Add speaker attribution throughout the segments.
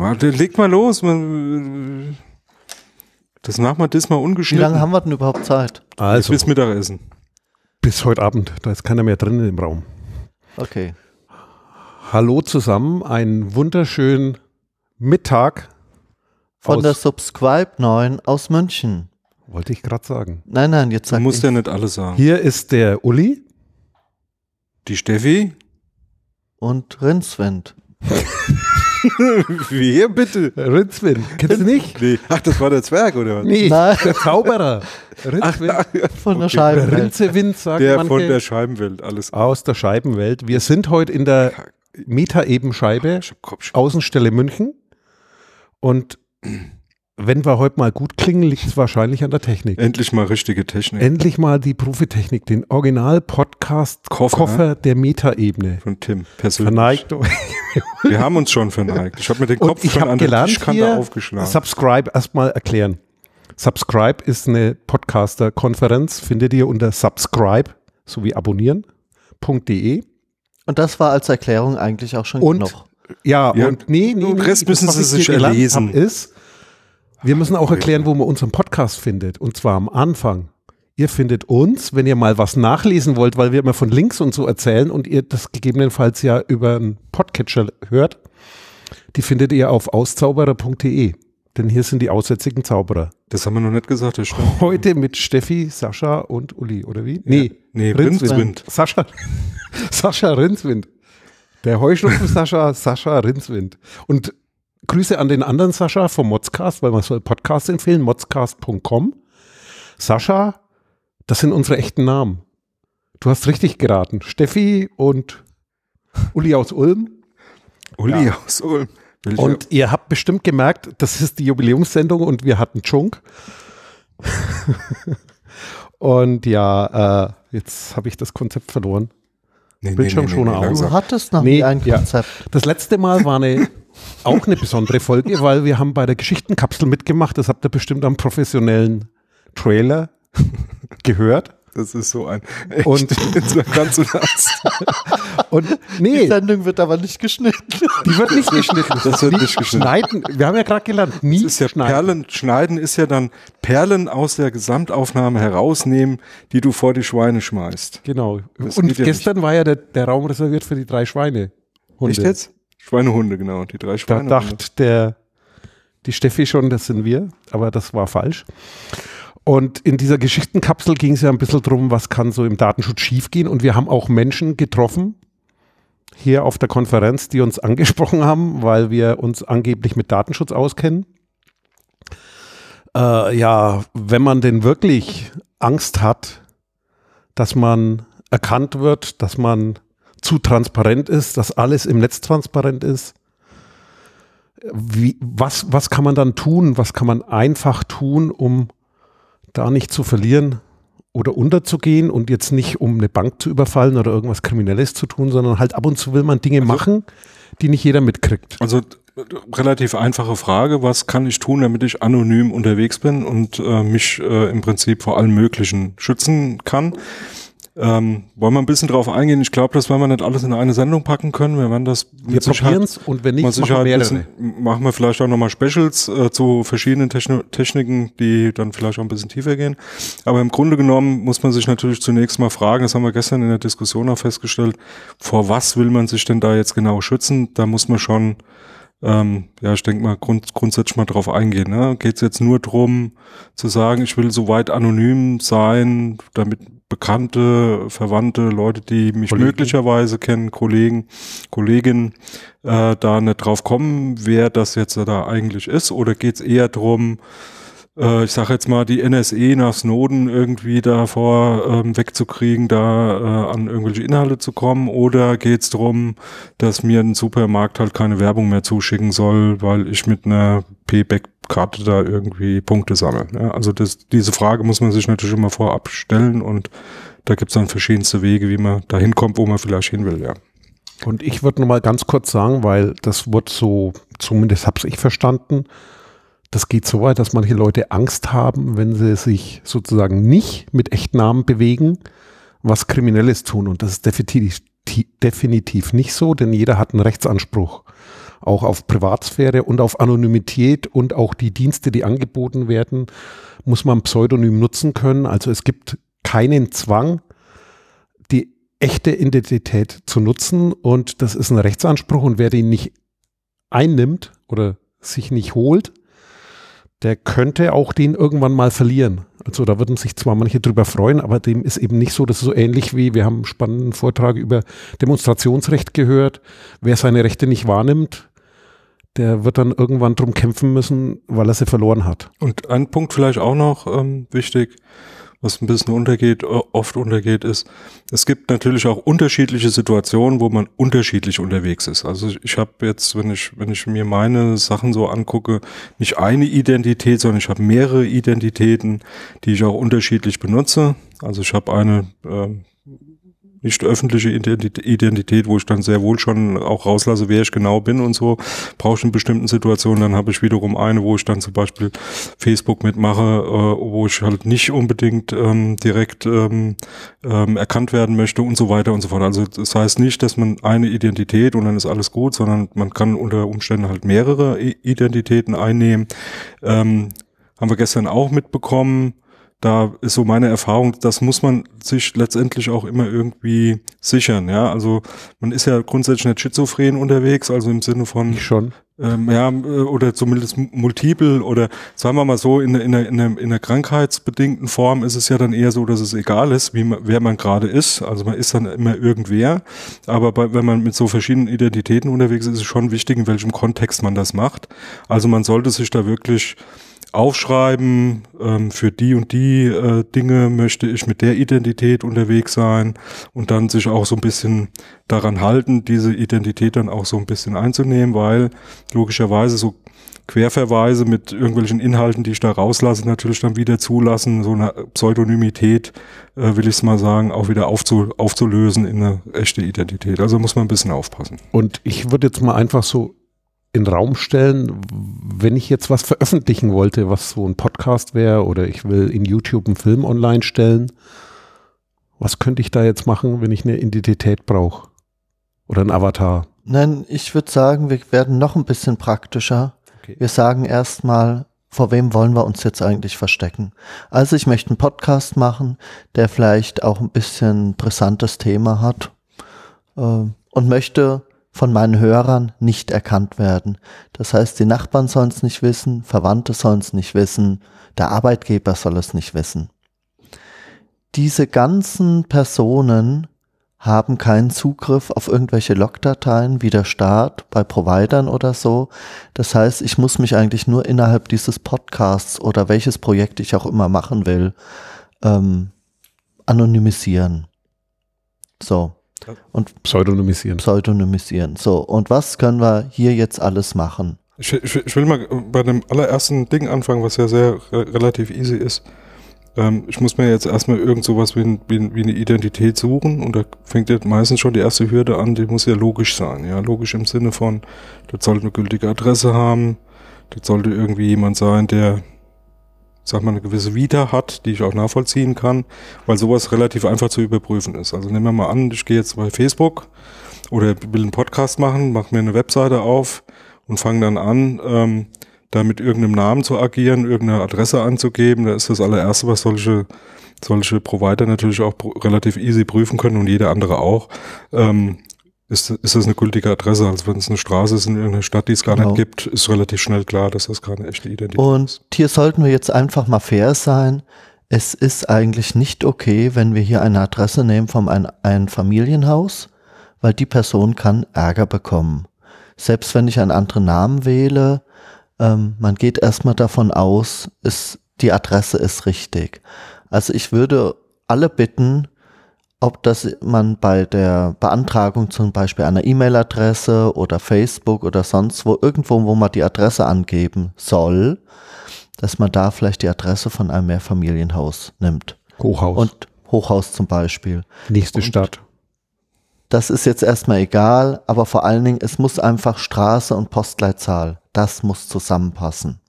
Speaker 1: Mal, leg mal los. Man, das machen wir das mal
Speaker 2: Wie
Speaker 1: ungeschnitten.
Speaker 2: lange haben wir denn überhaupt Zeit?
Speaker 3: Also,
Speaker 1: Bis Mittagessen.
Speaker 3: bis heute Abend. Da ist keiner mehr drin im Raum.
Speaker 2: Okay.
Speaker 3: Hallo zusammen, einen wunderschönen Mittag.
Speaker 2: Von
Speaker 3: aus,
Speaker 2: der Subscribe 9 aus München.
Speaker 3: Wollte ich gerade sagen.
Speaker 2: Nein, nein, jetzt
Speaker 1: Du
Speaker 2: sag
Speaker 1: musst
Speaker 2: ich.
Speaker 1: ja nicht alles sagen.
Speaker 3: Hier ist der Uli.
Speaker 1: Die Steffi?
Speaker 2: Und Rindswind.
Speaker 1: Wer bitte?
Speaker 3: Ritzwin. Kennst du nicht?
Speaker 1: Nee. Ach, das war der Zwerg, oder was?
Speaker 3: Nee,
Speaker 2: Nein.
Speaker 3: der Zauberer. Ritzwin.
Speaker 2: Von der
Speaker 1: Okay.
Speaker 2: Scheibe.
Speaker 3: Rinzewind, sagt
Speaker 1: Der
Speaker 3: manche.
Speaker 1: von der Scheibenwelt, alles
Speaker 3: aus der Scheibenwelt. Wir sind heute in der Meta-Ebenscheibe. Außenstelle München. Und wenn wir heute mal gut klingen, liegt es wahrscheinlich an der Technik.
Speaker 1: Endlich mal richtige Technik.
Speaker 3: Endlich mal die Profitechnik, den Original-Podcast-Koffer
Speaker 1: Koffer.
Speaker 3: der Meta-Ebene.
Speaker 1: von Tim persönlich.
Speaker 3: Verneigt.
Speaker 1: Wir haben uns schon verneigt. Ich habe mir den
Speaker 3: Und
Speaker 1: Kopf
Speaker 3: ich
Speaker 1: schon an der Tischkante
Speaker 3: hier,
Speaker 1: aufgeschlagen.
Speaker 3: Subscribe erstmal erklären. Subscribe ist eine Podcaster-Konferenz, findet ihr unter subscribe sowie abonnieren.de.
Speaker 2: Und das war als Erklärung eigentlich auch schon
Speaker 3: Und
Speaker 2: genug.
Speaker 3: ja,
Speaker 1: Ja,
Speaker 3: und nee, nee,
Speaker 1: den
Speaker 3: nee,
Speaker 1: Rest
Speaker 3: das,
Speaker 1: müssen
Speaker 3: was
Speaker 1: Sie
Speaker 3: ich
Speaker 1: sich erlesen.
Speaker 3: ist, wir müssen auch erklären, wo man unseren Podcast findet. Und zwar am Anfang. Ihr findet uns, wenn ihr mal was nachlesen wollt, weil wir immer von Links und so erzählen und ihr das gegebenenfalls ja über einen Podcatcher hört, die findet ihr auf auszauberer.de. Denn hier sind die aussätzigen Zauberer.
Speaker 1: Das haben wir noch nicht gesagt, das stimmt.
Speaker 3: Heute mit Steffi, Sascha und Uli, oder wie? Nee,
Speaker 1: Nee,
Speaker 3: Rindswind.
Speaker 1: Rindswind.
Speaker 3: Sascha, Sascha Rindswind. Der Heuschnupfen Sascha, Sascha Rindswind. Und Grüße an den anderen Sascha vom Modscast, weil man soll Podcast empfehlen, modscast.com. Sascha, das sind unsere echten Namen. Du hast richtig geraten. Steffi und Uli aus Ulm.
Speaker 1: Uli aus Ulm. Welcher-
Speaker 3: Und ihr habt bestimmt gemerkt, das ist die Jubiläumssendung und wir hatten Chunk. und ja, äh, jetzt habe ich das Konzept verloren.
Speaker 1: nee,
Speaker 3: Bildschirmschoner aus.
Speaker 1: langsam.
Speaker 2: Du hattest noch
Speaker 3: Nee,
Speaker 2: nie ein
Speaker 3: ja.
Speaker 2: Konzept.
Speaker 3: Das letzte Mal war eine, auch eine besondere Folge, weil wir haben bei der Geschichtenkapsel mitgemacht. Das habt ihr bestimmt am professionellen Trailer gehört.
Speaker 1: Das ist so ein.
Speaker 3: Und-
Speaker 1: Echt, so ganz und ernst.
Speaker 3: Und
Speaker 2: Die
Speaker 3: nee,
Speaker 2: Sendung wird aber nicht geschnitten.
Speaker 3: die wird nicht geschnitten.
Speaker 1: Das wird nicht geschnitten.
Speaker 3: Schneiden, wir haben ja gerade gelernt, nie
Speaker 1: Das ist ja
Speaker 3: schneiden.
Speaker 1: Perlen, schneiden ist ja dann Perlen aus der Gesamtaufnahme herausnehmen, die du vor die Schweine schmeißt.
Speaker 3: Genau.
Speaker 1: Das
Speaker 3: Und
Speaker 1: geht ja
Speaker 3: gestern war ja der, der Raum reserviert für die drei Schweine.
Speaker 1: Echt jetzt? Schweinehunde, genau. Die drei
Speaker 3: Da
Speaker 1: Schweine.
Speaker 3: dachte der, die Steffi schon, das sind wir, aber das war falsch. Und in dieser Geschichtenkapsel ging es ja ein bisschen drum, was kann so im Datenschutz schiefgehen. Und wir haben auch Menschen getroffen hier auf der Konferenz, die uns angesprochen haben, weil wir uns angeblich mit Datenschutz auskennen. Äh, ja, wenn man denn wirklich Angst hat, dass man erkannt wird, dass man zu transparent ist, dass alles im Netz transparent ist, wie, was, was kann man dann tun? Was kann man einfach tun, um da nicht zu verlieren oder unterzugehen und jetzt nicht um eine Bank zu überfallen oder irgendwas Kriminelles zu tun, sondern halt ab und zu will man Dinge machen, die nicht jeder mitkriegt.
Speaker 1: Also äh, relativ einfache Frage, was kann ich tun, damit ich anonym unterwegs bin und äh, mich äh, im Prinzip vor allem Möglichen schützen kann? Ähm, wollen wir ein bisschen drauf eingehen? Ich glaube, das werden wir nicht alles in eine Sendung packen können. Wir werden das
Speaker 3: Wir probieren es und wenn nicht, machen wir mehrere.
Speaker 1: bisschen, machen wir vielleicht auch nochmal Specials äh, zu verschiedenen Techno Techniken, die dann vielleicht auch ein bisschen tiefer gehen. Aber im Grunde genommen muss man sich natürlich zunächst mal fragen, das haben wir gestern in der Diskussion auch festgestellt, vor was will man sich denn da jetzt genau schützen? Da muss man schon, ähm, ja, ich denke mal, grund grundsätzlich mal drauf eingehen. Ne? Geht es jetzt nur drum zu sagen, ich will so weit anonym sein, damit Bekannte, Verwandte, Leute, die mich
Speaker 3: Kollegen.
Speaker 1: möglicherweise kennen, Kollegen, Kolleginnen, äh, da nicht drauf kommen, wer das jetzt da eigentlich ist? Oder geht es eher drum, äh, ich sage jetzt mal, die NSE nach Snowden irgendwie davor ähm, wegzukriegen, da äh, an irgendwelche Inhalte zu kommen? Oder geht es darum, dass mir ein Supermarkt halt keine Werbung mehr zuschicken soll, weil ich mit einer Payback-Karte da irgendwie Punkte sammle? Ja, also das, diese Frage muss man sich natürlich immer vorab stellen und da gibt es dann verschiedenste Wege, wie man da hinkommt, wo man vielleicht hin will, ja.
Speaker 3: Und ich würde nur mal ganz kurz sagen, weil das wird so, zumindest habe ich verstanden, das geht so weit, dass manche Leute Angst haben, wenn sie sich sozusagen nicht mit Echtnamen bewegen, was Kriminelles tun. Und das ist definitiv, definitiv nicht so, denn jeder hat einen Rechtsanspruch auch auf Privatsphäre und auf Anonymität und auch die Dienste, die angeboten werden, muss man Pseudonym nutzen können. Also es gibt keinen Zwang, die echte Identität zu nutzen und das ist ein Rechtsanspruch und wer den nicht einnimmt oder sich nicht holt, der könnte auch den irgendwann mal verlieren. Also da würden sich zwar manche drüber freuen, aber dem ist eben nicht so, das ist so ähnlich wie, wir haben einen spannenden Vortrag über Demonstrationsrecht gehört. Wer seine Rechte nicht wahrnimmt, der wird dann irgendwann drum kämpfen müssen, weil er sie verloren hat.
Speaker 1: Und ein Punkt vielleicht auch noch ähm, wichtig, was ein bisschen untergeht, oft untergeht, ist, es gibt natürlich auch unterschiedliche Situationen, wo man unterschiedlich unterwegs ist. Also ich habe jetzt, wenn ich, wenn ich mir meine Sachen so angucke, nicht eine Identität, sondern ich habe mehrere Identitäten, die ich auch unterschiedlich benutze. Also ich habe eine äh, nicht öffentliche Identität, wo ich dann sehr wohl schon auch rauslasse, wer ich genau bin und so, brauche ich in bestimmten Situationen. Dann habe ich wiederum eine, wo ich dann zum Beispiel Facebook mitmache, äh, wo ich halt nicht unbedingt ähm, direkt ähm, ähm, erkannt werden möchte und so weiter und so fort. Also das heißt nicht, dass man eine Identität und dann ist alles gut, sondern man kann unter Umständen halt mehrere Identitäten einnehmen. Ähm, haben wir gestern auch mitbekommen da ist so meine Erfahrung, das muss man sich letztendlich auch immer irgendwie sichern, ja. Also man ist ja grundsätzlich nicht schizophren unterwegs, also im Sinne von
Speaker 3: ich schon.
Speaker 1: Ähm, ja, äh, oder zumindest multiple oder sagen wir mal so, in, in, in, in einer krankheitsbedingten Form ist es ja dann eher so, dass es egal ist, wie man, wer man gerade ist. Also man ist dann immer irgendwer. Aber bei, wenn man mit so verschiedenen Identitäten unterwegs ist, ist es schon wichtig, in welchem Kontext man das macht. Also man sollte sich da wirklich aufschreiben, ähm, für die und die äh, Dinge möchte ich mit der Identität unterwegs sein und dann sich auch so ein bisschen daran halten, diese Identität dann auch so ein bisschen einzunehmen, weil logischerweise so Querverweise mit irgendwelchen Inhalten, die ich da rauslasse, natürlich dann wieder zulassen, so eine Pseudonymität, äh, will ich es mal sagen, auch wieder aufzu aufzulösen in eine echte Identität. Also muss man ein bisschen aufpassen.
Speaker 3: Und ich würde jetzt mal einfach so in den Raum stellen, wenn ich jetzt was veröffentlichen wollte, was so ein Podcast wäre oder ich will in YouTube einen Film online stellen, was könnte ich da jetzt machen, wenn ich eine Identität brauche? Oder ein Avatar?
Speaker 2: Nein, ich würde sagen, wir werden noch ein bisschen praktischer. Okay. Wir sagen erstmal, vor wem wollen wir uns jetzt eigentlich verstecken? Also ich möchte einen Podcast machen, der vielleicht auch ein bisschen brisantes Thema hat äh, und möchte von meinen Hörern nicht erkannt werden. Das heißt, die Nachbarn sollen es nicht wissen, Verwandte sollen es nicht wissen, der Arbeitgeber soll es nicht wissen. Diese ganzen Personen haben keinen Zugriff auf irgendwelche Logdateien wie der Staat bei Providern oder so. Das heißt, ich muss mich eigentlich nur innerhalb dieses Podcasts oder welches Projekt ich auch immer machen will, ähm, anonymisieren. So.
Speaker 3: Und pseudonymisieren.
Speaker 2: Pseudonymisieren. So, und was können wir hier jetzt alles machen?
Speaker 1: Ich, ich, ich will mal bei dem allerersten Ding anfangen, was ja sehr relativ easy ist. Ähm, ich muss mir jetzt erstmal irgend sowas wie, wie, wie, eine Identität suchen und da fängt ja meistens schon die erste Hürde an, die muss ja logisch sein. Ja, logisch im Sinne von, das sollte eine gültige Adresse haben, das sollte irgendwie jemand sein, der sag mal, eine gewisse Vita hat, die ich auch nachvollziehen kann, weil sowas relativ einfach zu überprüfen ist. Also nehmen wir mal an, ich gehe jetzt bei Facebook oder will einen Podcast machen, mache mir eine Webseite auf und fange dann an, ähm, da mit irgendeinem Namen zu agieren, irgendeine Adresse anzugeben. Da ist das allererste, was solche solche Provider natürlich auch relativ easy prüfen können und jeder andere auch. Ähm, ist, ist das eine gültige Adresse. Also wenn es eine Straße ist in irgendeiner Stadt, die es gar genau. nicht gibt, ist relativ schnell klar, dass das keine echte Identität
Speaker 2: Und ist. Und hier sollten wir jetzt einfach mal fair sein. Es ist eigentlich nicht okay, wenn wir hier eine Adresse nehmen von ein, ein Familienhaus, weil die Person kann Ärger bekommen. Selbst wenn ich einen anderen Namen wähle, ähm, man geht erstmal davon aus, ist, die Adresse ist richtig. Also ich würde alle bitten, ob das man bei der Beantragung zum Beispiel einer E-Mail-Adresse oder Facebook oder sonst wo, irgendwo, wo man die Adresse angeben soll, dass man da vielleicht die Adresse von einem Mehrfamilienhaus nimmt.
Speaker 3: Hochhaus.
Speaker 2: Und Hochhaus zum Beispiel.
Speaker 3: Nächste Und Stadt.
Speaker 2: Das ist jetzt erstmal egal, aber vor allen Dingen, es muss einfach Straße und Postleitzahl, das muss zusammenpassen.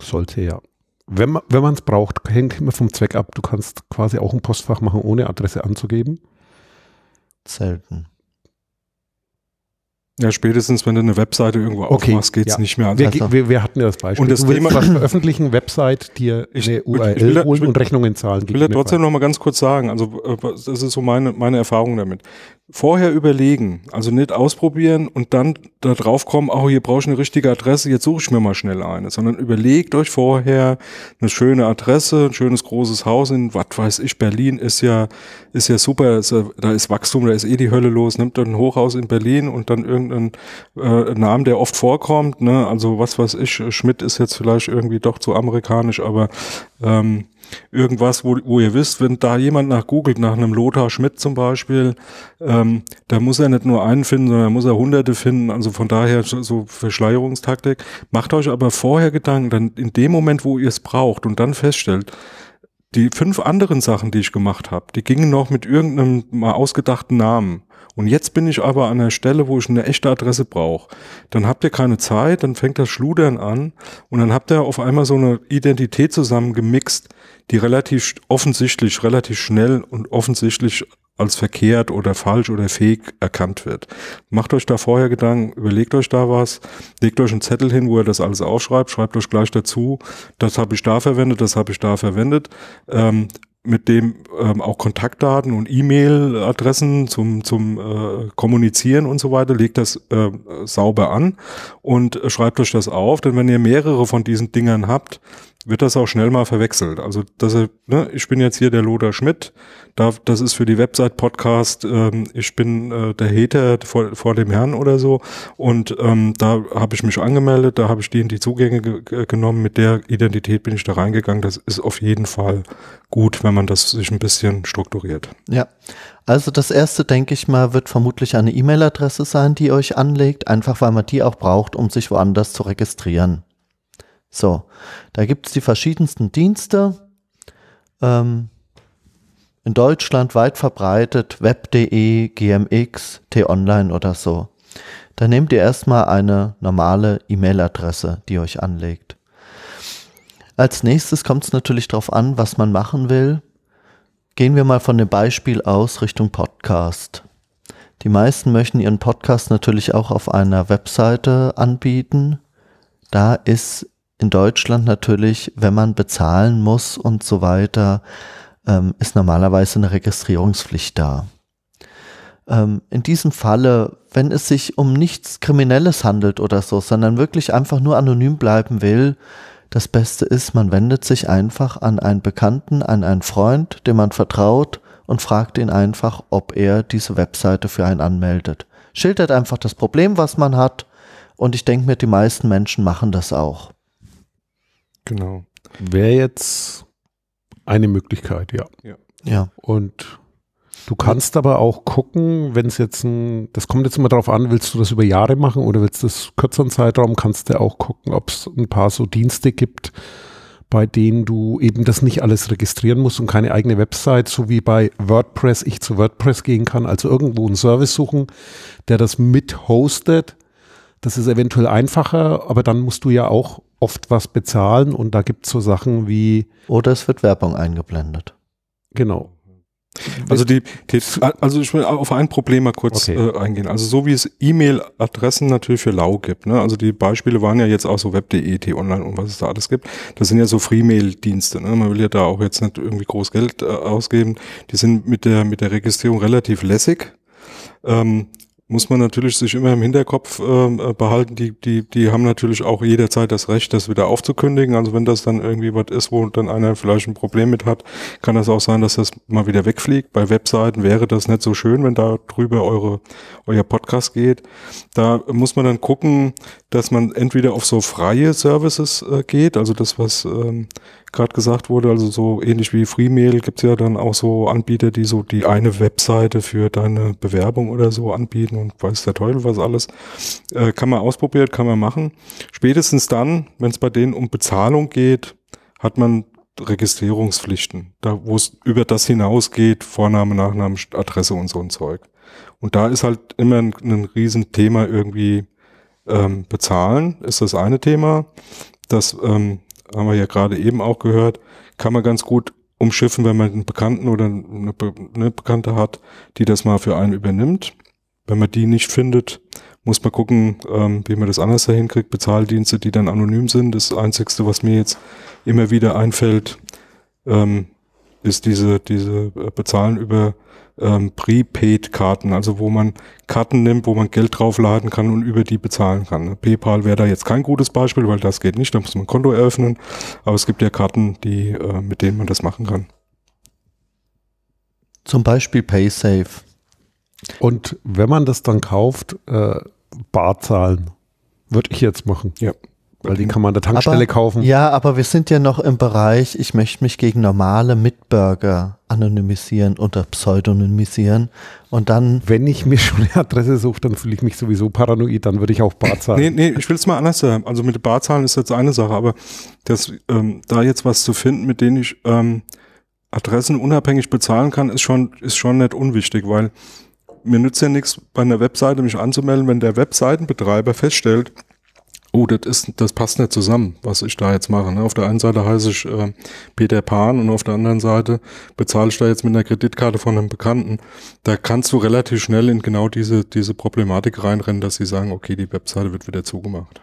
Speaker 3: Sollte ja wenn man wenn es braucht, hängt immer vom Zweck ab. Du kannst quasi auch ein Postfach machen, ohne Adresse anzugeben.
Speaker 2: Selten.
Speaker 1: Ja, spätestens, wenn du eine Webseite irgendwo
Speaker 3: Okay,
Speaker 1: aufmachst, geht's
Speaker 3: ja.
Speaker 1: nicht mehr.
Speaker 3: Wir,
Speaker 1: Also,
Speaker 3: wir, wir hatten ja das Beispiel.
Speaker 1: Und das
Speaker 3: du willst
Speaker 1: Thema-
Speaker 3: was veröffentlichen, Website, dir
Speaker 1: Ich-
Speaker 3: eine URL
Speaker 1: ich will-
Speaker 3: holen
Speaker 1: ich will-
Speaker 3: und Rechnungen zahlen.
Speaker 1: Ich will ja trotzdem noch mal ganz kurz sagen, also äh, das ist so meine, meine Erfahrung damit. Vorher überlegen, also nicht ausprobieren und dann da drauf kommen, oh, hier brauche ich eine richtige Adresse, jetzt suche ich mir mal schnell eine, sondern überlegt euch vorher eine schöne Adresse, ein schönes großes Haus in, was weiß ich, Berlin ist ja, ist ja super, ist da ist Wachstum, da ist eh die Hölle los, nimmt dann ein Hochhaus in Berlin und dann irgendeinen äh, Namen, der oft vorkommt, ne, also was weiß ich, Schmidt ist jetzt vielleicht irgendwie doch zu amerikanisch, aber ähm, irgendwas, wo, wo ihr wisst, wenn da jemand nach googelt, nach einem Lothar Schmidt zum Beispiel, ähm, da muss er nicht nur einen finden, sondern muss er hunderte finden. Also von daher so Verschleierungstaktik. Macht euch aber vorher Gedanken, dann in dem Moment, wo ihr es braucht und dann feststellt, die fünf anderen Sachen, die ich gemacht habe, die gingen noch mit irgendeinem mal ausgedachten Namen. Und jetzt bin ich aber an der Stelle, wo ich eine echte Adresse brauche. Dann habt ihr keine Zeit, dann fängt das Schludern an und dann habt ihr auf einmal so eine Identität zusammengemixt, die relativ offensichtlich, relativ schnell und offensichtlich als verkehrt oder falsch oder fake erkannt wird. Macht euch da vorher Gedanken, überlegt euch da was, legt euch einen Zettel hin, wo ihr das alles aufschreibt, schreibt euch gleich dazu, das habe ich da verwendet, das habe ich da verwendet. Ähm, mit dem ähm, auch Kontaktdaten und E-Mail-Adressen zum, zum äh, Kommunizieren und so weiter, legt das äh, sauber an und äh, schreibt euch das auf, denn wenn ihr mehrere von diesen Dingern habt, wird das auch schnell mal verwechselt. Also dass ihr, ne, ich bin jetzt hier der Lothar Schmidt, da, das ist für die Website Podcast, ähm, ich bin äh, der Hater vor, vor dem Herrn oder so und ähm, da habe ich mich angemeldet, da habe ich die in die Zugänge ge ge- genommen, mit der Identität bin ich da reingegangen. Das ist auf jeden Fall gut, wenn man das sich ein bisschen strukturiert.
Speaker 2: Ja, also das erste, denke ich mal, wird vermutlich eine E-Mail-Adresse sein, die ihr euch anlegt, einfach weil man die auch braucht, um sich woanders zu registrieren. So, da gibt es die verschiedensten Dienste. Ähm, in Deutschland weit verbreitet, web.de, GMX, T-Online oder so. Da nehmt ihr erstmal eine normale E-Mail-Adresse, die ihr euch anlegt. Als nächstes kommt es natürlich darauf an, was man machen will. Gehen wir mal von dem Beispiel aus Richtung Podcast. Die meisten möchten ihren Podcast natürlich auch auf einer Webseite anbieten. Da ist in Deutschland natürlich, wenn man bezahlen muss und so weiter, ähm, ist normalerweise eine Registrierungspflicht da. Ähm, in diesem Falle, wenn es sich um nichts Kriminelles handelt oder so, sondern wirklich einfach nur anonym bleiben will, das Beste ist, man wendet sich einfach an einen Bekannten, an einen Freund, dem man vertraut und fragt ihn einfach, ob er diese Webseite für einen anmeldet. Schildert einfach das Problem, was man hat und ich denke mir, die meisten Menschen machen das auch.
Speaker 1: Genau.
Speaker 3: Wäre jetzt eine Möglichkeit, ja.
Speaker 2: Ja,
Speaker 3: Und du kannst aber auch gucken, wenn es jetzt ein, das kommt jetzt immer darauf an, willst du das über Jahre machen oder willst du das kürzeren Zeitraum, kannst du auch gucken, ob es ein paar so Dienste gibt, bei denen du eben das nicht alles registrieren musst und keine eigene Website, so wie bei WordPress ich zu WordPress gehen kann, also irgendwo einen Service suchen, der das mit hostet. Das ist eventuell einfacher, aber dann musst du ja auch oft was bezahlen und da gibt es so Sachen wie,
Speaker 2: oder es wird Werbung eingeblendet.
Speaker 3: genau,
Speaker 1: Also die, die also ich will auf ein Problem mal kurz
Speaker 3: Okay.
Speaker 1: äh, eingehen. Also so wie es E-Mail-Adressen natürlich für lau gibt. Ne? Also die Beispiele waren ja jetzt auch so web.de, T-Online und was es da alles gibt. Das sind ja so Free-Mail-Dienste. Ne? Man will ja da auch jetzt nicht irgendwie groß Geld äh, ausgeben. Die sind mit der mit der Registrierung relativ lässig. Ähm, muss man natürlich sich immer im Hinterkopf ähm, äh, behalten, die, die, die haben natürlich auch jederzeit das Recht, das wieder aufzukündigen. Also wenn das dann irgendwie was ist, wo dann einer vielleicht ein Problem mit hat, kann das auch sein, dass das mal wieder wegfliegt. Bei Webseiten wäre das nicht so schön, wenn da drüber eure, euer Podcast geht. Da muss man dann gucken, dass man entweder auf so freie Services äh, geht, also das, was ähm, gerade gesagt wurde, also so ähnlich wie Freemail gibt's ja dann auch so Anbieter, die so die eine Webseite für deine Bewerbung oder so anbieten und weiß der Teufel was alles. Äh, kann man ausprobieren, kann man machen. Spätestens dann, wenn es bei denen um Bezahlung geht, hat man Registrierungspflichten, da wo es über das hinausgeht, Vorname, Nachname, Adresse und so ein Zeug. Und da ist halt immer ein, ein Riesenthema irgendwie ähm, bezahlen, ist das eine Thema. Das ähm, haben wir ja gerade eben auch gehört, kann man ganz gut umschiffen, wenn man einen Bekannten oder eine, Be eine Bekannte hat, die das mal für einen übernimmt. Wenn man die nicht findet, muss man gucken, ähm, wie man das anders dahin kriegt. Bezahldienste, die dann anonym sind. Das Einzigste, was mir jetzt immer wieder einfällt, ähm, ist diese, diese äh, Bezahlen über ähm, Prepaid-Karten, also wo man Karten nimmt, wo man Geld draufladen kann und über die bezahlen kann. PayPal wäre da jetzt kein gutes Beispiel, weil das geht nicht, da muss man ein Konto eröffnen. Aber es gibt ja Karten, die, äh, mit denen man das machen kann.
Speaker 2: Zum Beispiel PaySafe.
Speaker 3: Und wenn man das dann kauft, äh, Bar zahlen. Würde ich jetzt machen.
Speaker 1: Ja.
Speaker 3: Weil die kann man an der Tankstelle
Speaker 2: aber,
Speaker 3: kaufen.
Speaker 2: Ja, aber wir sind ja noch im Bereich, ich möchte mich gegen normale Mitbürger anonymisieren oder pseudonymisieren und dann.
Speaker 3: Wenn ich mir schon eine Adresse suche, dann fühle ich mich sowieso paranoid, dann würde ich auch Bar zahlen.
Speaker 1: Nee, nee, ich will es mal anders sagen. Also mit Barzahlen ist jetzt eine Sache, aber das, ähm, da jetzt was zu finden, mit denen ich ähm, Adressen unabhängig bezahlen kann, ist schon, ist schon nicht unwichtig, weil mir nützt ja nichts, bei einer Webseite mich anzumelden, wenn der Webseitenbetreiber feststellt, oh, das ist, das passt nicht zusammen, was ich da jetzt mache. Ne? Auf der einen Seite heiße ich äh, Peter Pan und auf der anderen Seite bezahle ich da jetzt mit einer Kreditkarte von einem Bekannten. Da kannst du relativ schnell in genau diese, diese Problematik reinrennen, dass sie sagen, okay, die Webseite wird wieder zugemacht.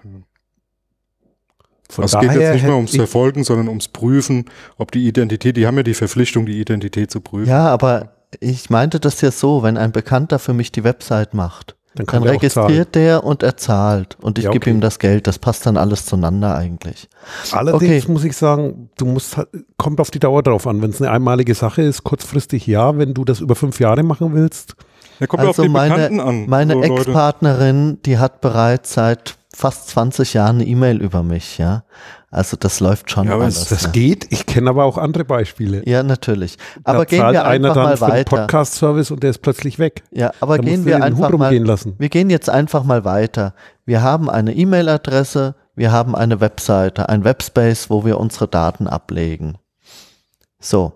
Speaker 1: Von es geht jetzt nicht mehr ums Verfolgen, sondern ums Prüfen, ob die Identität, die haben ja die Verpflichtung, die Identität zu prüfen.
Speaker 2: Ja, aber ich meinte das ja so, wenn ein Bekannter für mich die Website macht, dann, dann registriert der und er zahlt und ich ja, okay. gebe ihm das Geld. Das passt dann alles zueinander eigentlich.
Speaker 3: Allerdings okay. muss ich sagen, du musst halt, kommt auf die Dauer drauf an. Wenn es eine einmalige Sache ist, kurzfristig ja. Wenn du das über fünf Jahre machen willst,
Speaker 2: ja, kommt also auf die meine, Bekannten an. Meine so Ex-Partnerin, die hat bereits seit fast 20 Jahren eine E-Mail über mich, ja. Also das läuft schon
Speaker 3: ja, aber alles. Das ja. geht. Ich kenne aber auch andere Beispiele.
Speaker 2: Ja, natürlich. Aber da gehen wir einfach mal weiter.
Speaker 3: Podcast-Service und der ist plötzlich weg.
Speaker 2: Ja, aber da gehen wir einfach mal. Wir gehen jetzt einfach mal weiter. Wir haben eine E-Mail-Adresse, wir haben eine Webseite, ein Webspace, wo wir unsere Daten ablegen. So.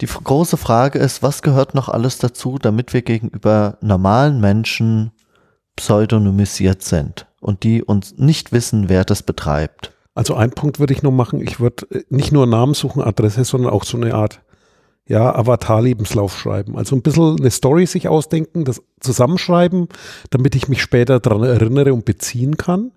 Speaker 2: Die große Frage ist, was gehört noch alles dazu, damit wir gegenüber normalen Menschen pseudonymisiert sind und die uns nicht wissen, wer das betreibt?
Speaker 3: Also ein Punkt würde ich noch machen, ich würde äh, nicht nur Namen suchen, Adresse, sondern auch so eine Art ja, Avatar-Lebenslauf schreiben. Also ein bisschen eine Story sich ausdenken, das zusammenschreiben, damit ich mich später daran erinnere und beziehen kann.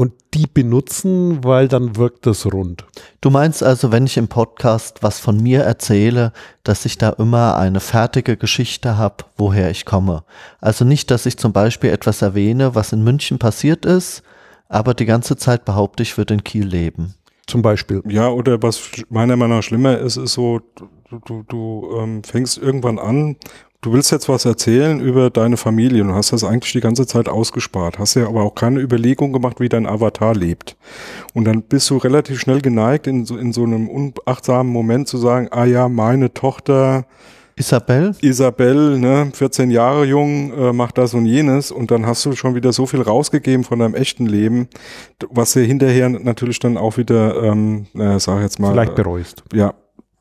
Speaker 3: Und die benutzen, weil dann wirkt das rund.
Speaker 2: Du meinst also, wenn ich im Podcast was von mir erzähle, dass ich da immer eine fertige Geschichte habe, woher ich komme. Also nicht, dass ich zum Beispiel etwas erwähne, was in München passiert ist, aber die ganze Zeit behaupte ich, würde in Kiel leben.
Speaker 3: Zum Beispiel.
Speaker 1: Ja, oder was meiner Meinung nach schlimmer ist, ist so, du, du, du ähm, fängst irgendwann an, du willst jetzt was erzählen über deine Familie und hast das eigentlich die ganze Zeit ausgespart, hast ja aber auch keine Überlegung gemacht, wie dein Avatar lebt. Und dann bist du relativ schnell geneigt, in so, in so einem unachtsamen Moment zu sagen, ah ja, meine Tochter
Speaker 2: Isabel?
Speaker 1: Isabel, ne, 14 Jahre jung, äh, macht das und jenes und dann hast du schon wieder so viel rausgegeben von deinem echten Leben, was dir hinterher natürlich dann auch wieder, ähm, äh, sag jetzt mal.
Speaker 3: Vielleicht bereust.
Speaker 1: Äh, ja,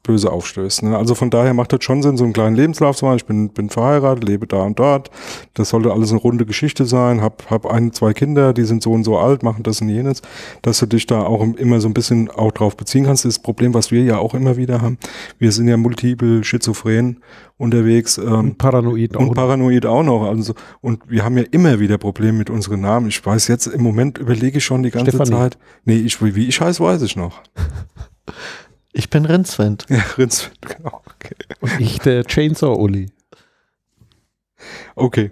Speaker 1: böse aufstößt. Ne? Also von daher macht das schon Sinn, so einen kleinen Lebenslauf zu machen. Ich bin, bin verheiratet, lebe da und dort. Das sollte alles eine runde Geschichte sein. Hab, hab ein, zwei Kinder, die sind so und so alt, machen das und jenes, dass du dich da auch immer so ein bisschen auch drauf beziehen kannst. Das Problem, was wir ja auch immer wieder haben. Wir sind ja multiple schizophren unterwegs. Ähm, und
Speaker 3: paranoid
Speaker 1: auch. Und paranoid auch noch. Also, und wir haben ja immer wieder Probleme mit unseren Namen. Ich weiß jetzt, im Moment überlege ich schon die ganze Stefanie. Zeit. Nee, ich, wie ich heiße, weiß ich noch.
Speaker 2: Ich bin Rinzwind.
Speaker 1: Ja, Rinzwind, genau.
Speaker 3: Okay. Und ich der Chainsaw-Uli.
Speaker 1: Okay.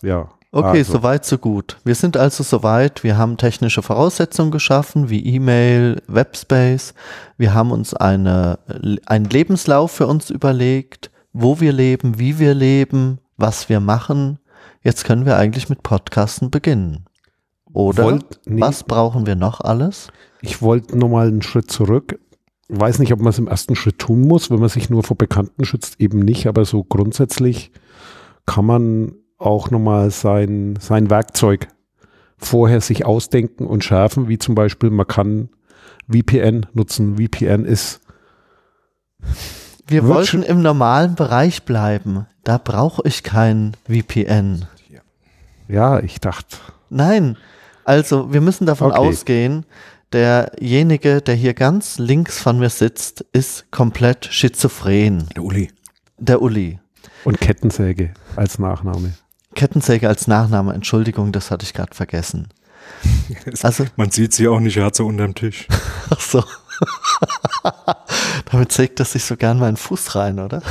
Speaker 2: Ja. Okay, also. soweit, so gut. Wir sind also soweit. Wir haben technische Voraussetzungen geschaffen, wie E-Mail, Webspace. Wir haben uns eine, einen Lebenslauf für uns überlegt, wo wir leben, wie wir leben, was wir machen. Jetzt können wir eigentlich mit Podcasten beginnen. Oder Wollt, nee. was brauchen wir noch alles?
Speaker 3: Ich wollte nochmal einen Schritt zurück. Weiß nicht, ob man es im ersten Schritt tun muss, wenn man sich nur vor Bekannten schützt, eben nicht, aber so grundsätzlich kann man auch nochmal sein, sein Werkzeug vorher sich ausdenken und schärfen, wie zum Beispiel man kann VPN nutzen. VPN ist.
Speaker 2: Wir wollten im normalen Bereich bleiben. Da brauche ich kein VPN.
Speaker 3: Ja, ich dachte.
Speaker 2: Nein, also wir müssen davon okay. ausgehen, derjenige, der hier ganz links von mir sitzt, ist komplett schizophren.
Speaker 3: Der Uli.
Speaker 2: Der Uli.
Speaker 3: Und Kettensäge als Nachname.
Speaker 2: Kettensäge als Nachname, Entschuldigung, das hatte ich gerade vergessen.
Speaker 1: Also, Man sieht sie auch nicht, er hat sie unterm Tisch.
Speaker 2: Ach so. Damit sägt das sich so gern meinen Fuß rein, oder?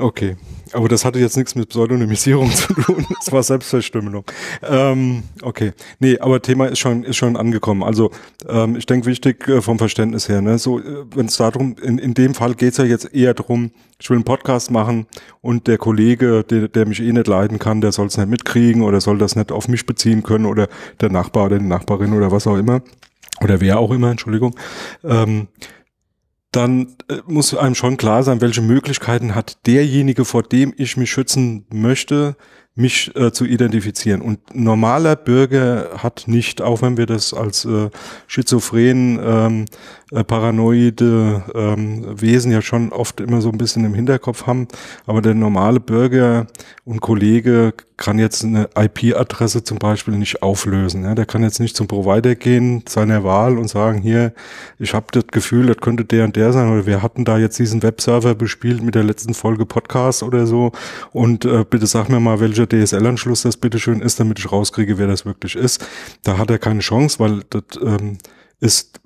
Speaker 1: Okay, aber das hatte jetzt nichts mit Pseudonymisierung zu tun. Das war Selbstverstümmelung. Ähm, okay, nee, aber Thema ist schon ist schon angekommen. Also ähm, ich denke wichtig äh, vom Verständnis her. Ne, so äh, wenn es darum in, in dem Fall geht's ja jetzt eher darum, ich will einen Podcast machen und der Kollege, der, der mich eh nicht leiden kann, der soll es nicht mitkriegen oder soll das nicht auf mich beziehen können oder der Nachbar oder die Nachbarin oder was auch immer oder wer auch immer. Entschuldigung. Ähm, dann äh, muss einem schon klar sein, welche Möglichkeiten hat derjenige, vor dem ich mich schützen möchte, mich äh, zu identifizieren. Und normaler Bürger hat nicht, auch wenn wir das als äh, schizophren, ähm, äh, paranoide ähm, Wesen ja schon oft immer so ein bisschen im Hinterkopf haben, aber der normale Bürger und Kollege kann jetzt eine IP-Adresse zum Beispiel nicht auflösen. Ja? Der kann jetzt nicht zum Provider gehen, seiner Wahl und sagen, hier, ich habe das Gefühl, das könnte der und der sein oder wir hatten da jetzt diesen Webserver bespielt mit der letzten Folge Podcast oder so und äh, bitte sag mir mal, welcher DSL-Anschluss das bitteschön ist, damit ich rauskriege, wer das wirklich ist. Da hat er keine Chance, weil das ähm, ist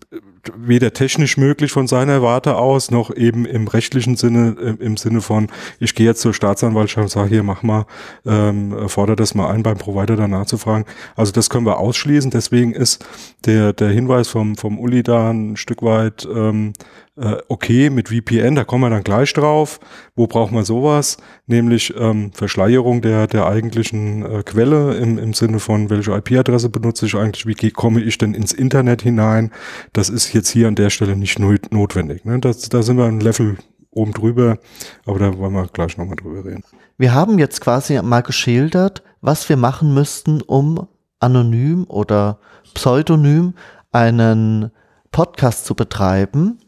Speaker 1: weder technisch möglich von seiner Warte aus, noch eben im rechtlichen Sinne, äh, im Sinne von, ich gehe jetzt zur Staatsanwaltschaft und sage, hier, mach mal, ähm, fordere das mal ein, beim Provider danach zu fragen. Also das können wir ausschließen. Deswegen ist der, der Hinweis vom, vom Uli da ein Stück weit ähm, äh, okay mit VPN, da kommen wir dann gleich drauf. Wo braucht man sowas? Nämlich ähm, Verschleierung der, der eigentlichen äh, Quelle im, im Sinne von, welche IP-Adresse benutze ich eigentlich, wie komme ich denn ins Internet hinein? Das ist jetzt hier an der Stelle nicht notwendig. Ne? Das, da sind wir ein Level oben drüber, aber da wollen wir gleich nochmal drüber reden.
Speaker 2: Wir haben jetzt quasi mal geschildert, was wir machen müssten, um anonym oder pseudonym einen Podcast zu betreiben.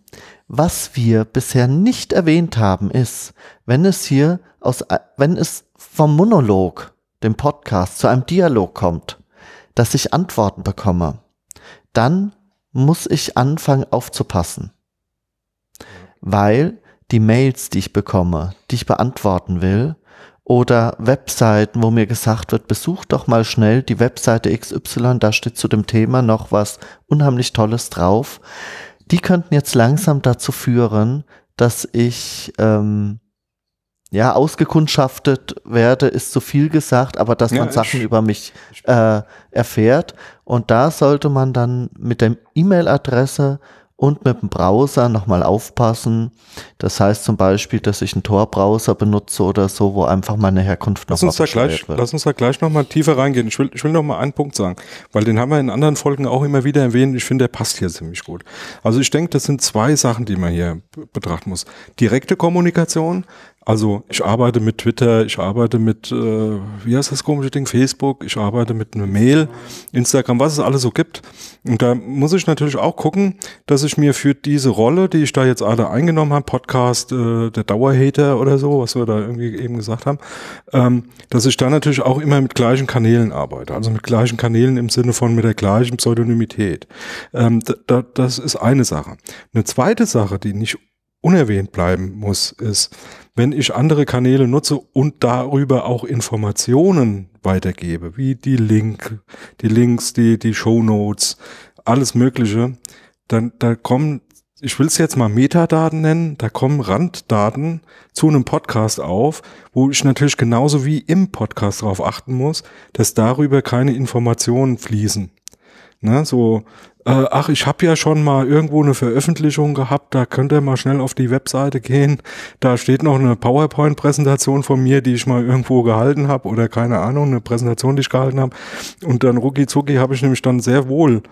Speaker 2: Was wir bisher nicht erwähnt haben, ist, wenn es hier aus, wenn es vom Monolog, dem Podcast, zu einem Dialog kommt, dass ich Antworten bekomme, dann muss ich anfangen aufzupassen. Weil die Mails, die ich bekomme, die ich beantworten will, oder Webseiten, wo mir gesagt wird, besuch doch mal schnell die Webseite XY, da steht zu dem Thema noch was unheimlich Tolles drauf die könnten jetzt langsam dazu führen, dass ich ähm, ja ausgekundschaftet werde, ist zu viel gesagt, aber dass ja, man Sachen über mich äh, erfährt. Und da sollte man dann mit der E-Mail-Adresse und mit dem Browser nochmal aufpassen. Das heißt zum Beispiel, dass ich einen Tor-Browser benutze oder so, wo einfach meine Herkunft
Speaker 1: noch lass. Lass uns da gleich nochmal tiefer reingehen. Ich will, ich will noch mal einen Punkt sagen, weil den haben wir in anderen Folgen auch immer wieder erwähnt. Ich finde, der passt hier ziemlich gut. Also ich denke, das sind zwei Sachen, die man hier betrachten muss. Direkte Kommunikation, also ich arbeite mit Twitter, ich arbeite mit, äh, wie heißt das komische Ding, Facebook, ich arbeite mit einer Mail, Instagram, was es alles so gibt. Und da muss ich natürlich auch gucken, dass ich mir für diese Rolle, die ich da jetzt alle eingenommen habe, Podcast, äh, der Dauerhater oder so, was wir da irgendwie eben gesagt haben, ähm, dass ich da natürlich auch immer mit gleichen Kanälen arbeite. Also mit gleichen Kanälen im Sinne von mit der gleichen Pseudonymität. Ähm, da, das ist eine Sache. Eine zweite Sache, die nicht unerwähnt bleiben muss, ist, wenn ich andere Kanäle nutze und darüber auch Informationen weitergebe, wie die Link, die Links, die, die Show Notes, alles Mögliche, dann, da kommen, ich will es jetzt mal Metadaten nennen, da kommen Randdaten zu einem Podcast auf, wo ich natürlich genauso wie im Podcast darauf achten muss, dass darüber keine Informationen fließen. Ne, so äh, ach, ich habe ja schon mal irgendwo eine Veröffentlichung gehabt, da könnt ihr mal schnell auf die Webseite gehen. Da steht noch eine PowerPoint-Präsentation von mir, die ich mal irgendwo gehalten habe oder keine Ahnung, eine Präsentation, die ich gehalten habe. Und dann rucki zucki habe ich nämlich dann sehr wohl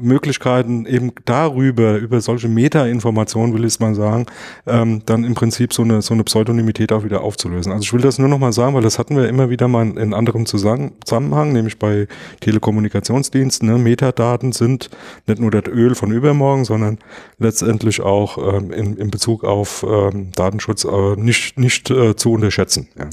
Speaker 1: Möglichkeiten eben darüber, über solche Meta-Informationen, will ich es mal sagen, ähm, dann im Prinzip so eine, so eine Pseudonymität auch wieder aufzulösen. Also ich will das nur noch mal sagen, weil das hatten wir immer wieder mal in anderem Zusammenhang, nämlich bei Telekommunikationsdiensten. Ne? Metadaten sind nicht nur das Öl von übermorgen, sondern letztendlich auch ähm, in, in Bezug auf ähm, Datenschutz äh, nicht, nicht äh, zu unterschätzen. Ja.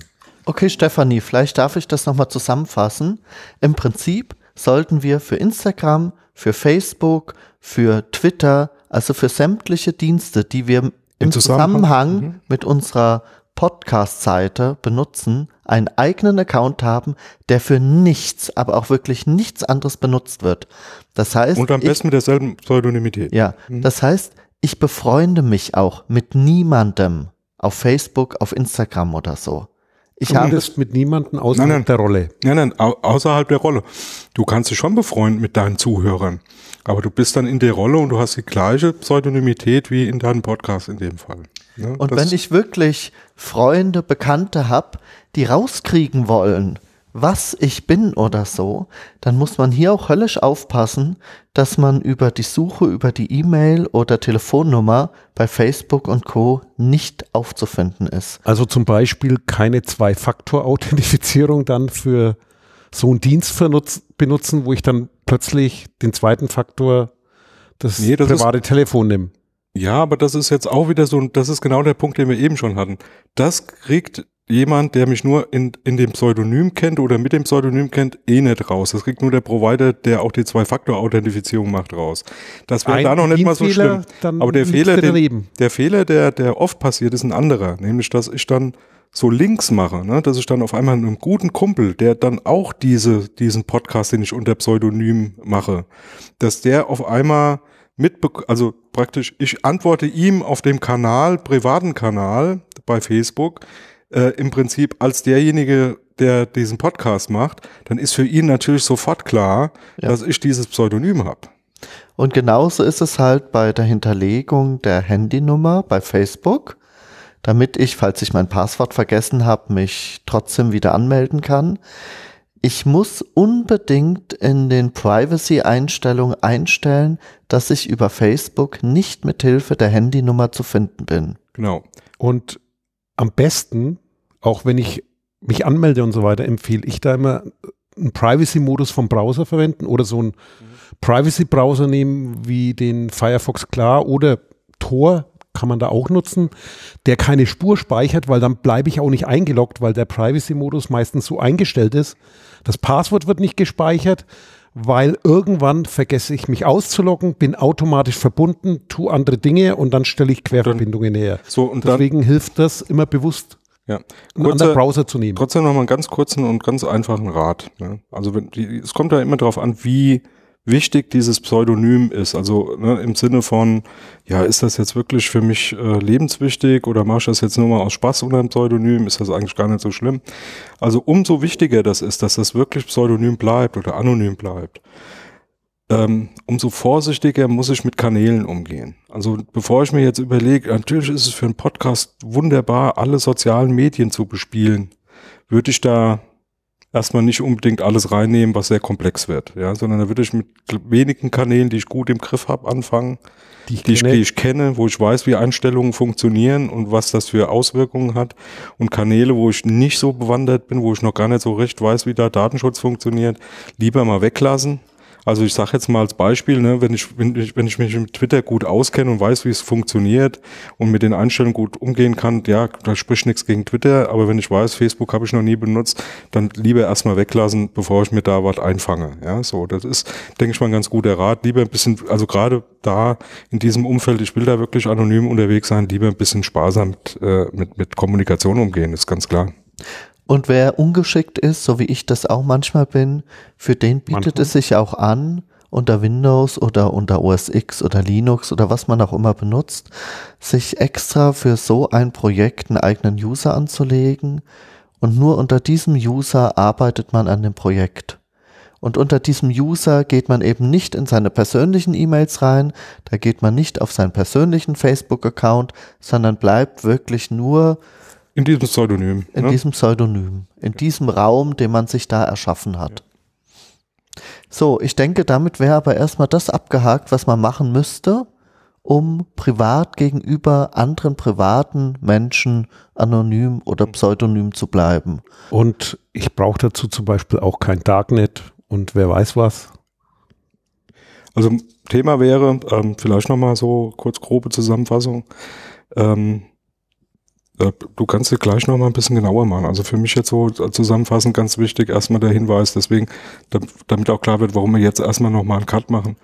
Speaker 2: Okay, Stefanie, vielleicht darf ich das nochmal zusammenfassen. Im Prinzip sollten wir für Instagram, für Facebook, für Twitter, also für sämtliche Dienste, die wir im, Zusammenhang, Zusammenhang mhm. mit unserer Podcast-Seite benutzen, einen eigenen Account haben, der für nichts, aber auch wirklich nichts anderes benutzt wird. Das heißt.
Speaker 1: Und am besten
Speaker 2: ich,
Speaker 1: mit derselben Pseudonymität.
Speaker 2: Ja, mhm. das heißt, ich befreunde mich auch mit niemandem auf Facebook, auf Instagram oder so.
Speaker 3: Ich habe das mit niemandem außerhalb nein, nein, der Rolle.
Speaker 1: Nein, nein, außerhalb der Rolle. Du kannst dich schon befreunden mit deinen Zuhörern, aber du bist dann in der Rolle und du hast die gleiche Pseudonymität wie in deinem Podcast in dem Fall.
Speaker 2: Ja, ne? und wenn ich wirklich Freunde, Bekannte habe, die rauskriegen wollen, was ich bin oder so, dann muss man hier auch höllisch aufpassen, dass man über die Suche, über die E-Mail oder Telefonnummer bei Facebook und Co. nicht aufzufinden ist.
Speaker 3: Also zum Beispiel keine Zwei-Faktor-Authentifizierung dann für so einen Dienst benutzen, wo ich dann plötzlich den zweiten Faktor das, nee, das private ist, Telefon nehme.
Speaker 1: Ja, aber das ist jetzt auch wieder so, das ist genau der Punkt, den wir eben schon hatten. Das kriegt jemand, der mich nur in, in dem Pseudonym kennt oder mit dem Pseudonym kennt, eh nicht raus. Das kriegt nur der Provider, der auch die Zwei-Faktor-Authentifizierung macht, raus. Das wäre da noch nicht mal so schlimm. Aber der Fehler, den, der Fehler, der, der oft passiert, ist ein anderer. Nämlich, dass ich dann so Links mache, ne? dass ich dann auf einmal einem guten Kumpel, der dann auch diese, diesen Podcast, den ich unter Pseudonym mache, dass der auf einmal mit, also praktisch, ich antworte ihm auf dem Kanal, privaten Kanal bei Facebook, äh, im Prinzip als derjenige, der diesen Podcast macht, dann ist für ihn natürlich sofort klar, ja. dass ich dieses Pseudonym habe.
Speaker 2: Und genauso ist es halt bei der Hinterlegung der Handynummer bei Facebook, damit ich, falls ich mein Passwort vergessen habe, mich trotzdem wieder anmelden kann. Ich muss unbedingt in den Privacy-Einstellungen einstellen, dass ich über Facebook nicht mit Hilfe der Handynummer zu finden bin.
Speaker 3: Genau. Und am besten, auch wenn ich mich anmelde und so weiter, empfehle ich da immer einen Privacy-Modus vom Browser verwenden oder so einen Privacy-Browser nehmen wie den Firefox Klar oder Tor kann man da auch nutzen, der keine Spur speichert, weil dann bleibe ich auch nicht eingeloggt, weil der Privacy-Modus meistens so eingestellt ist. Das Passwort wird nicht gespeichert weil irgendwann vergesse ich mich auszuloggen, bin automatisch verbunden, tue andere Dinge und dann stelle ich Querverbindungen her. So, und Deswegen dann, hilft das immer bewusst,
Speaker 1: ja.
Speaker 3: einen Kurze, anderen Browser zu nehmen.
Speaker 1: Trotzdem noch mal einen ganz kurzen und ganz einfachen Rat. Ne? Also wenn, die, es kommt ja immer darauf an, wie wichtig dieses Pseudonym ist. Also ne, im Sinne von, ja, ist das jetzt wirklich für mich äh, lebenswichtig oder mache ich das jetzt nur mal aus Spaß unter einem Pseudonym? Ist das eigentlich gar nicht so schlimm? Also umso wichtiger das ist, dass das wirklich Pseudonym bleibt oder anonym bleibt. Ähm, umso vorsichtiger muss ich mit Kanälen umgehen. Also bevor ich mir jetzt überlege, natürlich ist es für einen Podcast wunderbar, alle sozialen Medien zu bespielen, würde ich da erstmal nicht unbedingt alles reinnehmen, was sehr komplex wird, ja, sondern da würde ich mit wenigen Kanälen, die ich gut im Griff habe, anfangen, die, ich, die, ich, die ich kenne, wo ich weiß, wie Einstellungen funktionieren und was das für Auswirkungen hat. Und Kanäle, wo ich nicht so bewandert bin, wo ich noch gar nicht so recht weiß, wie da Datenschutz funktioniert, lieber mal weglassen also ich sage jetzt mal als Beispiel, ne, wenn, ich, wenn, ich, wenn ich mich mit Twitter gut auskenne und weiß, wie es funktioniert und mit den Einstellungen gut umgehen kann, ja, da spricht nichts gegen Twitter, aber wenn ich weiß, Facebook habe ich noch nie benutzt, dann lieber erstmal weglassen, bevor ich mir da was einfange. Ja, so, das ist, denke ich mal, ein ganz guter Rat. Lieber ein bisschen, also gerade da in diesem Umfeld, ich will da wirklich anonym unterwegs sein, lieber ein bisschen sparsam mit, äh, mit, mit Kommunikation umgehen, ist ganz klar.
Speaker 2: Und wer ungeschickt ist, so wie ich das auch manchmal bin, für den bietet manchmal. es sich auch an, unter Windows oder unter OS X oder Linux oder was man auch immer benutzt, sich extra für so ein Projekt einen eigenen User anzulegen. Und nur unter diesem User arbeitet man an dem Projekt. Und unter diesem User geht man eben nicht in seine persönlichen E-Mails rein, da geht man nicht auf seinen persönlichen Facebook-Account, sondern bleibt wirklich nur
Speaker 1: in diesem Pseudonym.
Speaker 2: In ne? diesem Pseudonym. In diesem Raum, den man sich da erschaffen hat. Ja. So, ich denke, damit wäre aber erstmal das abgehakt, was man machen müsste, um privat gegenüber anderen privaten Menschen anonym oder pseudonym zu bleiben.
Speaker 3: Und ich brauche dazu zum Beispiel auch kein Darknet und wer weiß was.
Speaker 1: Also Thema wäre, ähm, vielleicht nochmal so kurz grobe Zusammenfassung. Ähm, äh, du kannst dir gleich noch mal ein bisschen genauer machen. Also für mich jetzt so zusammenfassend ganz wichtig erstmal der Hinweis, deswegen, damit auch klar wird, warum wir jetzt erstmal noch mal einen Cut machen.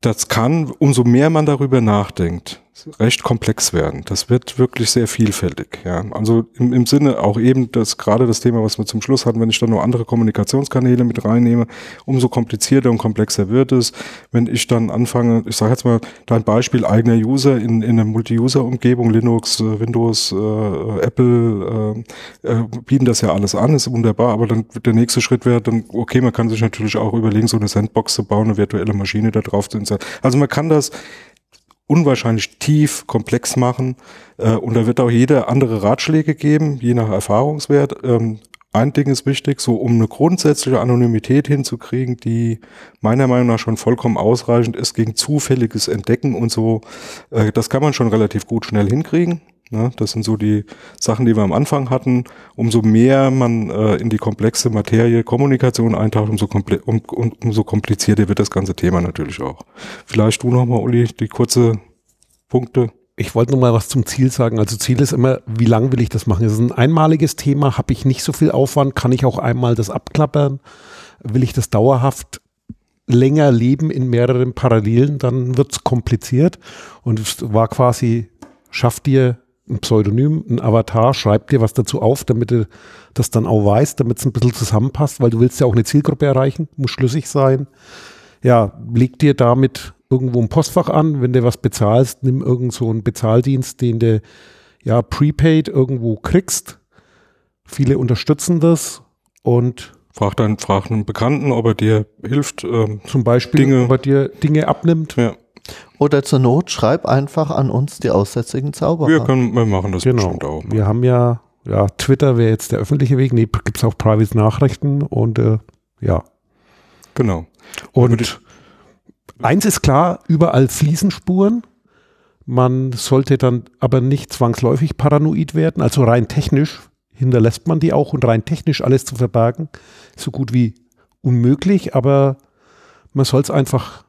Speaker 1: Das kann, umso mehr man darüber nachdenkt, recht komplex werden. Das wird wirklich sehr vielfältig. Ja. Also im, im Sinne auch eben, dass gerade das Thema, was wir zum Schluss hatten, wenn ich dann nur andere Kommunikationskanäle mit reinnehme, umso komplizierter und komplexer wird es. Wenn ich dann anfange, ich sage jetzt mal dein Beispiel eigener User in, in einer Multi-User-Umgebung, Linux, äh, Windows, äh, Apple äh, äh, bieten das ja alles an, ist wunderbar, aber dann der nächste Schritt wäre dann, okay, man kann sich natürlich auch überlegen, so eine Sandbox zu bauen, eine virtuelle Maschine da drauf zu installieren. Also man kann das unwahrscheinlich tief, komplex machen. Äh, und da wird auch jeder andere Ratschläge geben, je nach Erfahrungswert. Ähm, ein Ding ist wichtig, so um eine grundsätzliche Anonymität hinzukriegen, die meiner Meinung nach schon vollkommen ausreichend ist gegen zufälliges Entdecken und so. Äh, das kann man schon relativ gut schnell hinkriegen. Ne? Das sind so die Sachen, die wir am Anfang hatten. Umso mehr man äh, in die komplexe Materie Kommunikation eintaucht, umso, komple um, um, umso komplizierter wird das ganze Thema natürlich auch. Vielleicht du nochmal, Uli, die kurze Punkte.
Speaker 3: Ich wollte noch mal was zum Ziel sagen. Also Ziel ist immer, wie lang will ich das machen? Es ist ein einmaliges Thema, habe ich nicht so viel Aufwand, kann ich auch einmal das abklappern? Will ich das dauerhaft länger leben in mehreren Parallelen, dann wird es kompliziert. Und es war quasi, schaff dir ein Pseudonym, ein Avatar, schreib dir was dazu auf, damit du das dann auch weißt, damit es ein bisschen zusammenpasst, weil du willst ja auch eine Zielgruppe erreichen, muss schlüssig sein. Ja, leg dir damit irgendwo ein Postfach an, wenn du was bezahlst, nimm irgend so einen Bezahldienst, den du ja prepaid irgendwo kriegst. Viele unterstützen das und
Speaker 1: Frag dann, frag einen Bekannten, ob er dir hilft.
Speaker 3: Ähm, zum Beispiel, Dinge, ob er dir Dinge abnimmt.
Speaker 2: Ja. Oder zur Not schreib einfach an uns die aussätzigen Zauberer.
Speaker 1: Wir können, wir machen das
Speaker 3: genau. bestimmt auch. Mal. Wir haben ja, ja, Twitter wäre jetzt der öffentliche Weg. Nee, gibt es auch Private Nachrichten und äh, ja.
Speaker 1: Genau.
Speaker 3: Und eins ist klar, überall Fliesenspuren. Man sollte dann aber nicht zwangsläufig paranoid werden. Also rein technisch hinterlässt man die auch und rein technisch alles zu verbergen, so gut wie unmöglich, aber man soll es einfach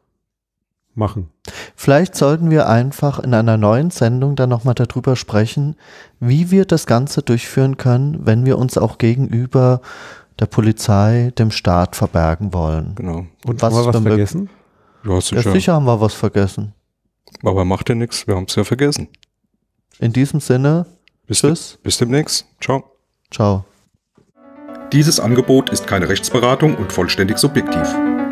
Speaker 3: machen.
Speaker 2: Vielleicht sollten wir einfach in einer neuen Sendung dann nochmal darüber sprechen, wie wir das Ganze durchführen können, wenn wir uns auch gegenüber der Polizei, dem Staat verbergen wollen.
Speaker 1: Genau.
Speaker 3: Und was haben wir was vergessen?
Speaker 2: Ja, sicher. Ja, sicher haben wir was vergessen.
Speaker 1: Aber macht ja nichts, wir haben es ja vergessen.
Speaker 2: In diesem Sinne,
Speaker 1: bis tschüss. Bis demnächst. Ciao.
Speaker 2: Ciao.
Speaker 4: Dieses Angebot ist keine Rechtsberatung und vollständig subjektiv.